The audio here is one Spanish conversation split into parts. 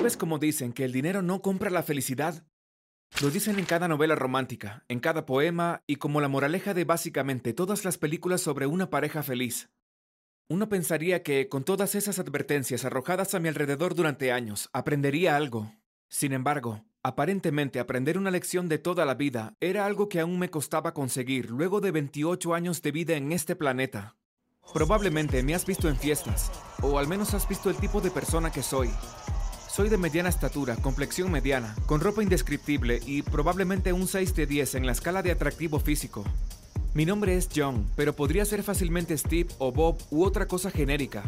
¿Sabes cómo dicen que el dinero no compra la felicidad? Lo dicen en cada novela romántica, en cada poema y como la moraleja de básicamente todas las películas sobre una pareja feliz. Uno pensaría que, con todas esas advertencias arrojadas a mi alrededor durante años, aprendería algo. Sin embargo, aparentemente aprender una lección de toda la vida era algo que aún me costaba conseguir luego de 28 años de vida en este planeta. Probablemente me has visto en fiestas, o al menos has visto el tipo de persona que soy. Soy de mediana estatura, complexión mediana, con ropa indescriptible y probablemente un 6 de 10 en la escala de atractivo físico. Mi nombre es John, pero podría ser fácilmente Steve o Bob u otra cosa genérica.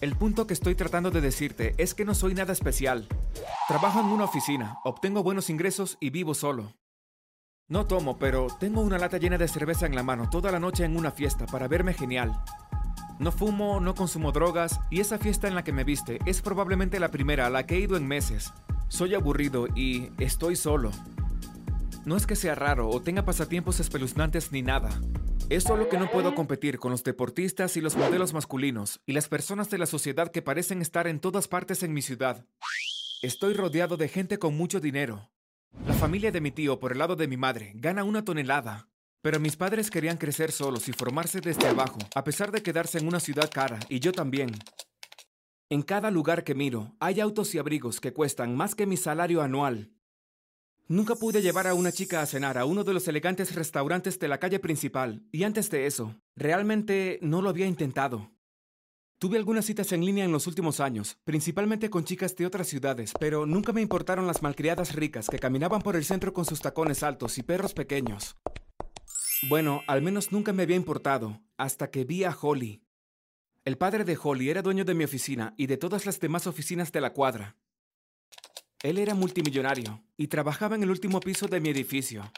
El punto que estoy tratando de decirte es que no soy nada especial. Trabajo en una oficina, obtengo buenos ingresos y vivo solo. No tomo, pero tengo una lata llena de cerveza en la mano toda la noche en una fiesta para verme genial. No fumo, no consumo drogas y esa fiesta en la que me viste es probablemente la primera a la que he ido en meses. Soy aburrido y estoy solo. No es que sea raro o tenga pasatiempos espeluznantes ni nada. Es solo que no puedo competir con los deportistas y los modelos masculinos y las personas de la sociedad que parecen estar en todas partes en mi ciudad. Estoy rodeado de gente con mucho dinero. La familia de mi tío por el lado de mi madre gana una tonelada. Pero mis padres querían crecer solos y formarse desde abajo, a pesar de quedarse en una ciudad cara, y yo también. En cada lugar que miro, hay autos y abrigos que cuestan más que mi salario anual. Nunca pude llevar a una chica a cenar a uno de los elegantes restaurantes de la calle principal, y antes de eso, realmente no lo había intentado. Tuve algunas citas en línea en los últimos años, principalmente con chicas de otras ciudades, pero nunca me importaron las malcriadas ricas que caminaban por el centro con sus tacones altos y perros pequeños. Bueno, al menos nunca me había importado, hasta que vi a Holly. El padre de Holly era dueño de mi oficina y de todas las demás oficinas de la cuadra. Él era multimillonario y trabajaba en el último piso de mi edificio.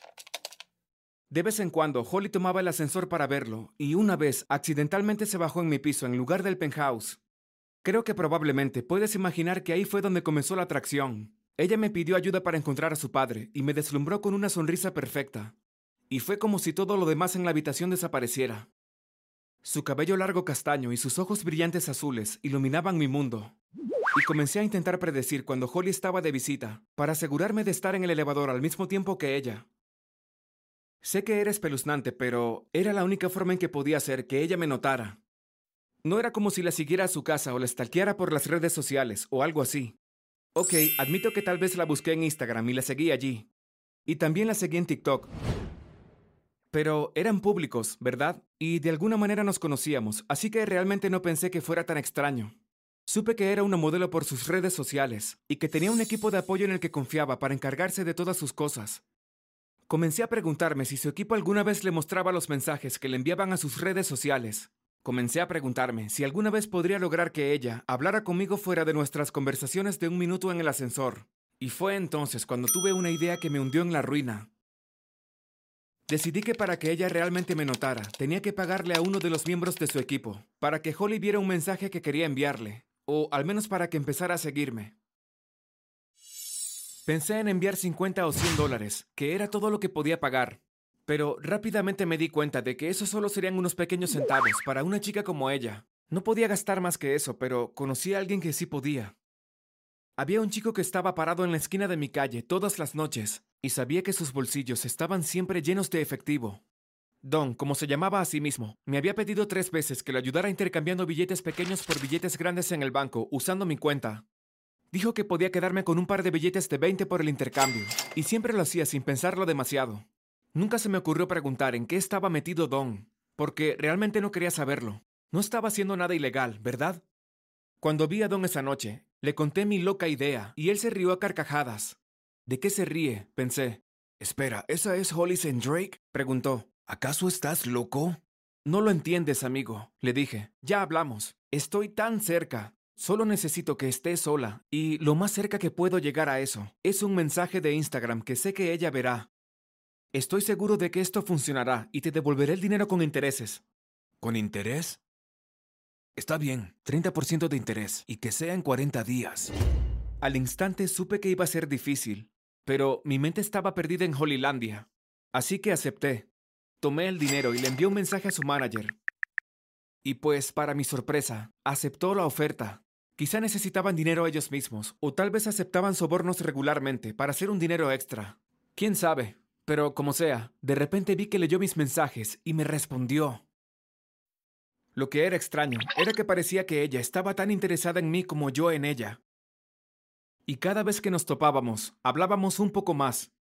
De vez en cuando, Holly tomaba el ascensor para verlo, y una vez accidentalmente se bajó en mi piso en lugar del penthouse. Creo que probablemente puedes imaginar que ahí fue donde comenzó la atracción. Ella me pidió ayuda para encontrar a su padre y me deslumbró con una sonrisa perfecta y fue como si todo lo demás en la habitación desapareciera. Su cabello largo castaño y sus ojos brillantes azules iluminaban mi mundo. Y comencé a intentar predecir cuando Holly estaba de visita, para asegurarme de estar en el elevador al mismo tiempo que ella. Sé que era espeluznante, pero era la única forma en que podía hacer que ella me notara. No era como si la siguiera a su casa o la stalkeara por las redes sociales o algo así. Ok, admito que tal vez la busqué en Instagram y la seguí allí. Y también la seguí en TikTok, pero eran públicos, ¿verdad? Y de alguna manera nos conocíamos, así que realmente no pensé que fuera tan extraño. Supe que era una modelo por sus redes sociales y que tenía un equipo de apoyo en el que confiaba para encargarse de todas sus cosas. Comencé a preguntarme si su equipo alguna vez le mostraba los mensajes que le enviaban a sus redes sociales. Comencé a preguntarme si alguna vez podría lograr que ella hablara conmigo fuera de nuestras conversaciones de un minuto en el ascensor. Y fue entonces cuando tuve una idea que me hundió en la ruina. Decidí que para que ella realmente me notara, tenía que pagarle a uno de los miembros de su equipo, para que Holly viera un mensaje que quería enviarle, o al menos para que empezara a seguirme. Pensé en enviar 50 o 100 dólares, que era todo lo que podía pagar, pero rápidamente me di cuenta de que eso solo serían unos pequeños centavos para una chica como ella. No podía gastar más que eso, pero conocí a alguien que sí podía. Había un chico que estaba parado en la esquina de mi calle todas las noches, y sabía que sus bolsillos estaban siempre llenos de efectivo. Don, como se llamaba a sí mismo, me había pedido tres veces que lo ayudara intercambiando billetes pequeños por billetes grandes en el banco, usando mi cuenta. Dijo que podía quedarme con un par de billetes de 20 por el intercambio, y siempre lo hacía sin pensarlo demasiado. Nunca se me ocurrió preguntar en qué estaba metido Don, porque realmente no quería saberlo. No estaba haciendo nada ilegal, ¿verdad? Cuando vi a Don esa noche, le conté mi loca idea, y él se rió a carcajadas. ¿De qué se ríe? pensé. Espera, ¿esa es Holly St. Drake? preguntó. ¿Acaso estás loco? No lo entiendes, amigo, le dije. Ya hablamos. Estoy tan cerca. Solo necesito que esté sola, y lo más cerca que puedo llegar a eso es un mensaje de Instagram que sé que ella verá. Estoy seguro de que esto funcionará y te devolveré el dinero con intereses. ¿Con interés? Está bien, 30% de interés, y que sea en 40 días. Al instante supe que iba a ser difícil, pero mi mente estaba perdida en Holylandia. Así que acepté. Tomé el dinero y le envié un mensaje a su manager. Y pues, para mi sorpresa, aceptó la oferta. Quizá necesitaban dinero ellos mismos, o tal vez aceptaban sobornos regularmente para hacer un dinero extra. ¿Quién sabe? Pero como sea, de repente vi que leyó mis mensajes y me respondió. Lo que era extraño era que parecía que ella estaba tan interesada en mí como yo en ella. Y cada vez que nos topábamos, hablábamos un poco más.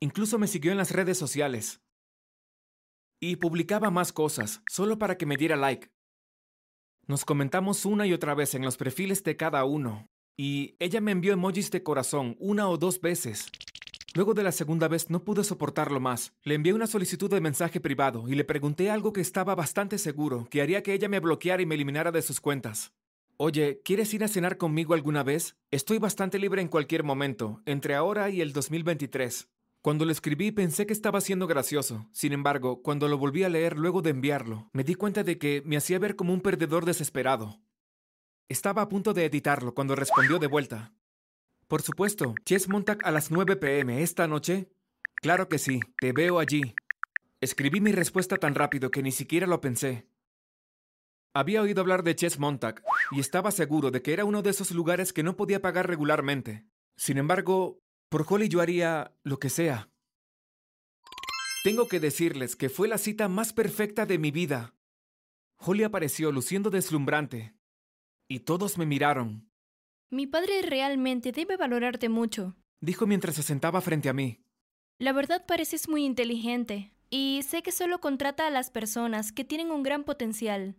Incluso me siguió en las redes sociales. Y publicaba más cosas, solo para que me diera like. Nos comentamos una y otra vez en los perfiles de cada uno. Y ella me envió emojis de corazón una o dos veces. Luego de la segunda vez no pude soportarlo más. Le envié una solicitud de mensaje privado y le pregunté algo que estaba bastante seguro, que haría que ella me bloqueara y me eliminara de sus cuentas. Oye, ¿quieres ir a cenar conmigo alguna vez? Estoy bastante libre en cualquier momento, entre ahora y el 2023. Cuando lo escribí pensé que estaba siendo gracioso. Sin embargo, cuando lo volví a leer luego de enviarlo, me di cuenta de que me hacía ver como un perdedor desesperado. Estaba a punto de editarlo cuando respondió de vuelta. Por supuesto, Chess Montag a las 9 pm esta noche. Claro que sí, te veo allí. Escribí mi respuesta tan rápido que ni siquiera lo pensé. Había oído hablar de Chess Montag y estaba seguro de que era uno de esos lugares que no podía pagar regularmente. Sin embargo, por Holly yo haría lo que sea. Tengo que decirles que fue la cita más perfecta de mi vida. Holly apareció luciendo deslumbrante y todos me miraron. Mi padre realmente debe valorarte mucho, dijo mientras se sentaba frente a mí. La verdad pareces muy inteligente, y sé que solo contrata a las personas que tienen un gran potencial.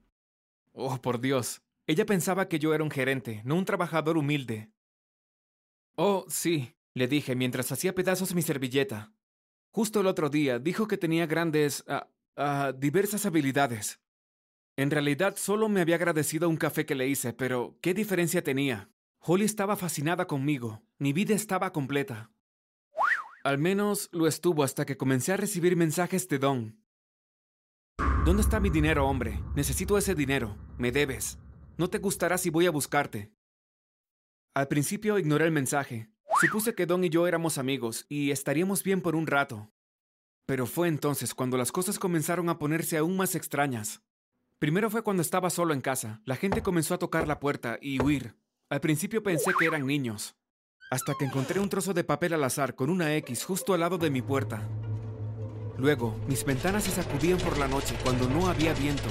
Oh, por Dios. Ella pensaba que yo era un gerente, no un trabajador humilde. Oh, sí, le dije mientras hacía pedazos mi servilleta. Justo el otro día dijo que tenía grandes... ah, ah, diversas habilidades. En realidad solo me había agradecido un café que le hice, pero ¿qué diferencia tenía? Holly estaba fascinada conmigo. Mi vida estaba completa. Al menos lo estuvo hasta que comencé a recibir mensajes de Don. ¿Dónde está mi dinero, hombre? Necesito ese dinero. Me debes. No te gustará si voy a buscarte. Al principio ignoré el mensaje. Supuse que Don y yo éramos amigos y estaríamos bien por un rato. Pero fue entonces cuando las cosas comenzaron a ponerse aún más extrañas. Primero fue cuando estaba solo en casa. La gente comenzó a tocar la puerta y huir. Al principio pensé que eran niños, hasta que encontré un trozo de papel al azar con una X justo al lado de mi puerta. Luego, mis ventanas se sacudían por la noche cuando no había viento.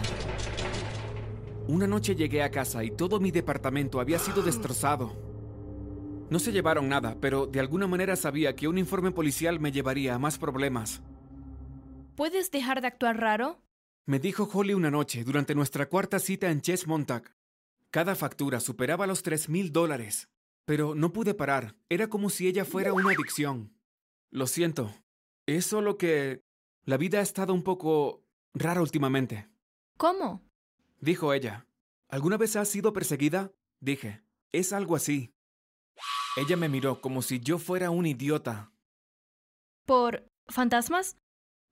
Una noche llegué a casa y todo mi departamento había sido destrozado. No se llevaron nada, pero de alguna manera sabía que un informe policial me llevaría a más problemas. ¿Puedes dejar de actuar raro? Me dijo Holly una noche durante nuestra cuarta cita en Chess Montag. Cada factura superaba los tres mil dólares. Pero no pude parar. Era como si ella fuera una adicción. Lo siento. Es solo que la vida ha estado un poco rara últimamente. ¿Cómo? Dijo ella. ¿Alguna vez has sido perseguida? Dije. Es algo así. Ella me miró como si yo fuera un idiota. ¿Por fantasmas?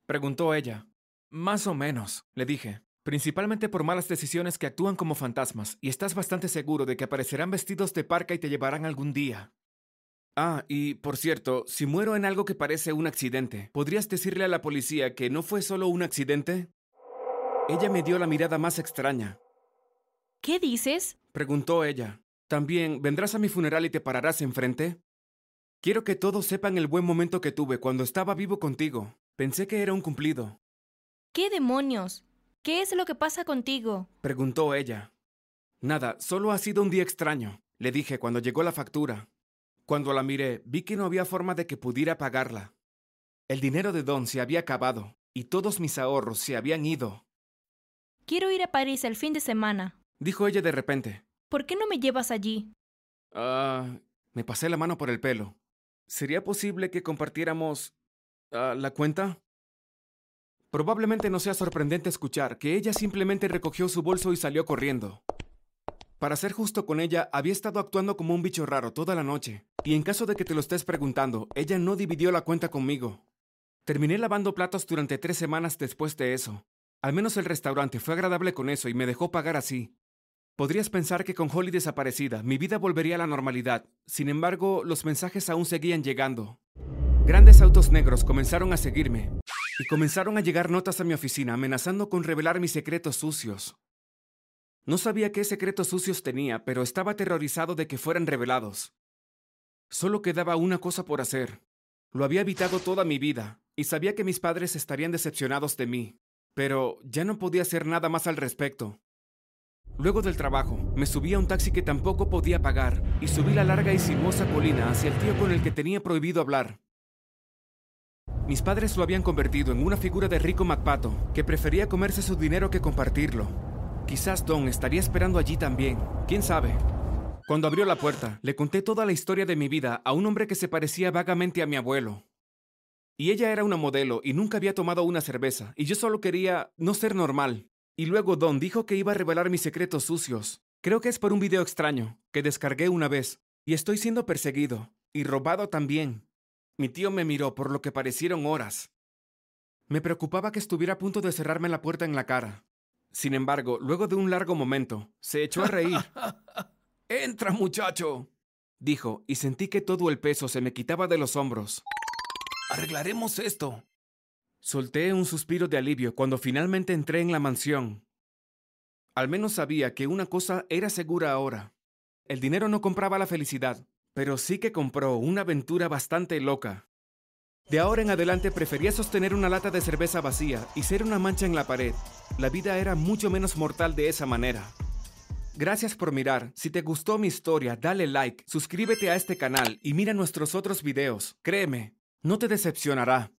Preguntó ella. Más o menos, le dije principalmente por malas decisiones que actúan como fantasmas, y estás bastante seguro de que aparecerán vestidos de parca y te llevarán algún día. Ah, y por cierto, si muero en algo que parece un accidente, ¿podrías decirle a la policía que no fue solo un accidente? Ella me dio la mirada más extraña. ¿Qué dices? Preguntó ella. También, ¿vendrás a mi funeral y te pararás enfrente? Quiero que todos sepan el buen momento que tuve cuando estaba vivo contigo. Pensé que era un cumplido. ¿Qué demonios? ¿Qué es lo que pasa contigo? Preguntó ella. Nada, solo ha sido un día extraño, le dije cuando llegó la factura. Cuando la miré, vi que no había forma de que pudiera pagarla. El dinero de Don se había acabado y todos mis ahorros se habían ido. Quiero ir a París el fin de semana, dijo ella de repente. ¿Por qué no me llevas allí? Ah, me pasé la mano por el pelo. ¿Sería posible que compartiéramos uh, la cuenta? Probablemente no sea sorprendente escuchar que ella simplemente recogió su bolso y salió corriendo. Para ser justo con ella, había estado actuando como un bicho raro toda la noche. Y en caso de que te lo estés preguntando, ella no dividió la cuenta conmigo. Terminé lavando platos durante tres semanas después de eso. Al menos el restaurante fue agradable con eso y me dejó pagar así. Podrías pensar que con Holly desaparecida, mi vida volvería a la normalidad. Sin embargo, los mensajes aún seguían llegando. Grandes autos negros comenzaron a seguirme, y comenzaron a llegar notas a mi oficina amenazando con revelar mis secretos sucios. No sabía qué secretos sucios tenía, pero estaba aterrorizado de que fueran revelados. Solo quedaba una cosa por hacer. Lo había evitado toda mi vida, y sabía que mis padres estarían decepcionados de mí, pero ya no podía hacer nada más al respecto. Luego del trabajo, me subí a un taxi que tampoco podía pagar, y subí la larga y sinuosa colina hacia el tío con el que tenía prohibido hablar. Mis padres lo habían convertido en una figura de rico MacPato, que prefería comerse su dinero que compartirlo. Quizás Don estaría esperando allí también, quién sabe. Cuando abrió la puerta, le conté toda la historia de mi vida a un hombre que se parecía vagamente a mi abuelo. Y ella era una modelo y nunca había tomado una cerveza, y yo solo quería no ser normal. Y luego Don dijo que iba a revelar mis secretos sucios. Creo que es por un video extraño, que descargué una vez, y estoy siendo perseguido, y robado también. Mi tío me miró por lo que parecieron horas. Me preocupaba que estuviera a punto de cerrarme la puerta en la cara. Sin embargo, luego de un largo momento, se echó a reír. Entra, muchacho, dijo, y sentí que todo el peso se me quitaba de los hombros. Arreglaremos esto. Solté un suspiro de alivio cuando finalmente entré en la mansión. Al menos sabía que una cosa era segura ahora. El dinero no compraba la felicidad, pero sí que compró una aventura bastante loca. De ahora en adelante prefería sostener una lata de cerveza vacía y ser una mancha en la pared. La vida era mucho menos mortal de esa manera. Gracias por mirar. Si te gustó mi historia, dale like, suscríbete a este canal y mira nuestros otros videos. Créeme, no te decepcionará.